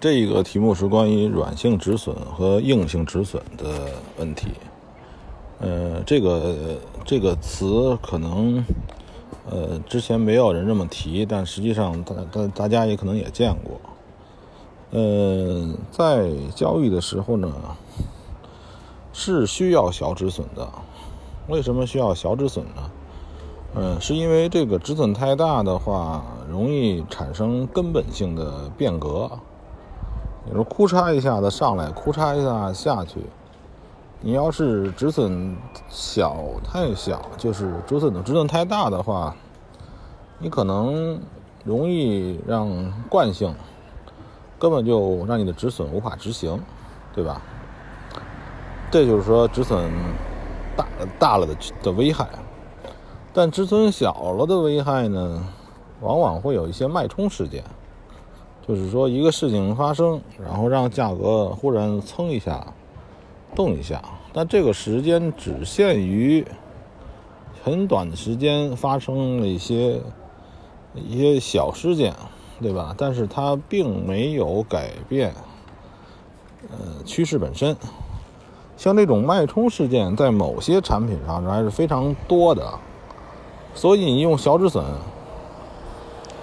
这个题目是关于软性止损和硬性止损的问题。呃，这个这个词可能呃之前没有人这么提，但实际上大大大家也可能也见过。呃，在交易的时候呢，是需要小止损的。为什么需要小止损呢？嗯，是因为这个止损太大的话，容易产生根本性的变革。你说哭嚓一下子上来，哭嚓一下下去。你要是止损小太小，就是止损的止损太大的话，你可能容易让惯性根本就让你的止损无法执行，对吧？这就是说止损大大了的的危害。但止损小了的危害呢，往往会有一些脉冲事件。就是说，一个事情发生，然后让价格忽然蹭一下，动一下，但这个时间只限于很短的时间发生了一些一些小事件，对吧？但是它并没有改变呃趋势本身。像这种脉冲事件，在某些产品上还是非常多的，所以你用小止损。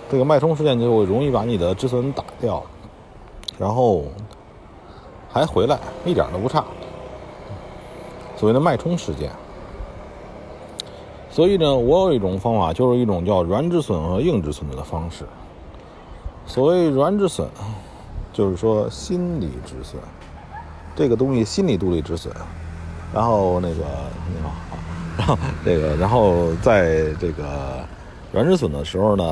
这个脉冲事件就会容易把你的止损打掉，然后还回来，一点都不差。所谓的脉冲事件，所以呢，我有一种方法，就是一种叫软止损和硬止损的方式。所谓软止损，就是说心理止损，这个东西心理独立止损，然后那个你好，然后这个，然后在这个软止损的时候呢。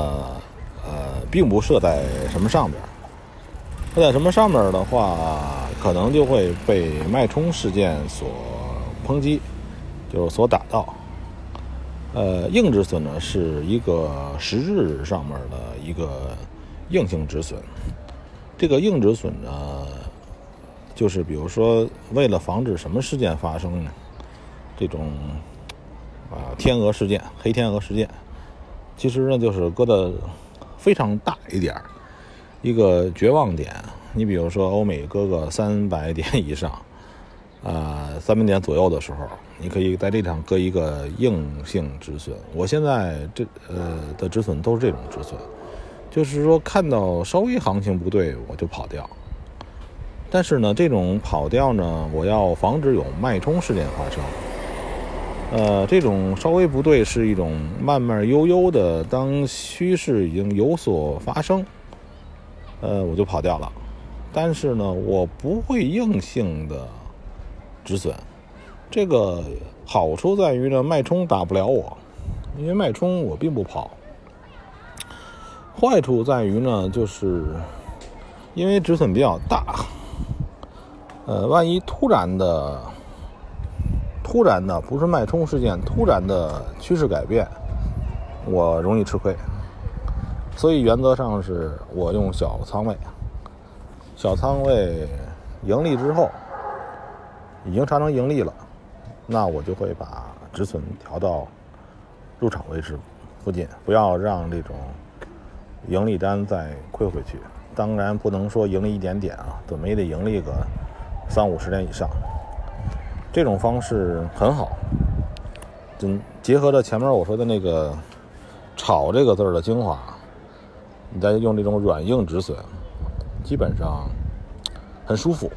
并不设在什么上边设在什么上面的话，可能就会被脉冲事件所抨击，就是所打到。呃，硬止损呢是一个实质上面的一个硬性止损。这个硬止损呢，就是比如说为了防止什么事件发生呢？这种啊天鹅事件、黑天鹅事件，其实呢就是搁的。非常大一点儿，一个绝望点。你比如说，欧美搁个三百点以上，啊，三百点左右的时候，你可以在这场割一个硬性止损。我现在这呃的止损都是这种止损，就是说看到稍微行情不对，我就跑掉。但是呢，这种跑掉呢，我要防止有脉冲事件发生。呃，这种稍微不对是一种慢慢悠悠的，当趋势已经有所发生，呃，我就跑掉了。但是呢，我不会硬性的止损。这个好处在于呢，脉冲打不了我，因为脉冲我并不跑。坏处在于呢，就是因为止损比较大，呃，万一突然的。突然的不是脉冲事件，突然的趋势改变，我容易吃亏。所以原则上是我用小仓位，小仓位盈利之后，已经产生盈利了，那我就会把止损调到入场位置附近，不要让这种盈利单再亏回去。当然不能说盈利一点点啊，怎么也得盈利个三五十点以上。这种方式很好，嗯，结合着前面我说的那个“炒”这个字儿的精华，你再用这种软硬止损，基本上很舒服。